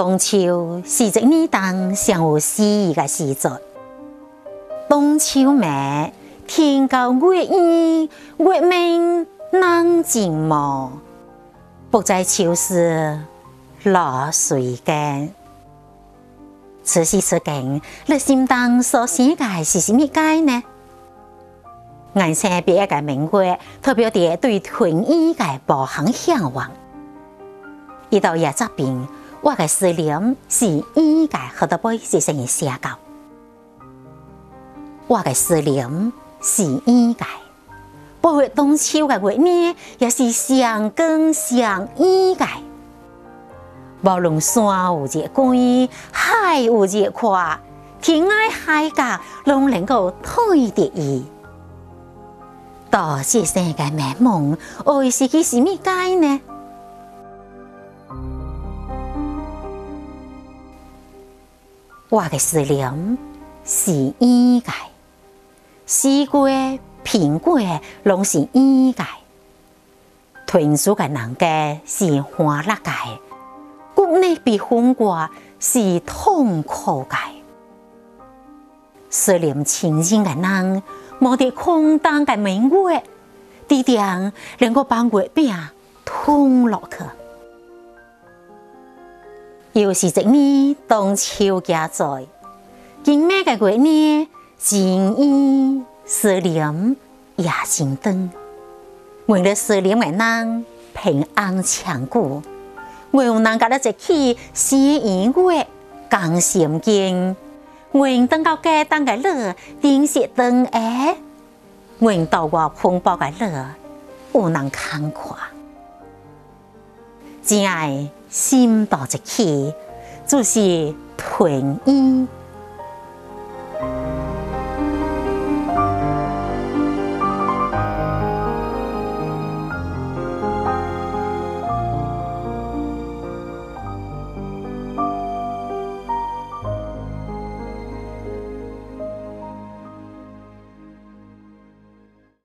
冬秋是一年当上有诗意嘅时节。冬秋晚，天高月圆，月明人静默，不在秋时落水间。此时此景，你心中所想嘅是什么解呢？颜色别个明月，代表着对春意嘅无限向往。一到夜这边，我嘅思念是意嘅好多杯是成写稿。我嘅思念是意嘅，包括冬秋嘅月呢，也是相更相意嘅。无论山有几高，海有几宽，天涯海角拢能够推得伊。到这世界美梦，会是去什么解呢？我嘅思念是意界，西瓜苹果拢是意界，屯书嘅人家是欢乐界，国内比风过是痛苦界，思念亲人嘅人。冇啲空荡嘅明月，地点能够把月饼通落去。又是一年冬秋佳在，今咩嘅月呢？情意思念也心灯，为了思念嘅人平安长久，为有能够得一起写音乐讲心经。愿等到家当嘅乐，点熄灯诶，愿到我风暴嘅乐，有人看看。真爱心到一起，就是团圆。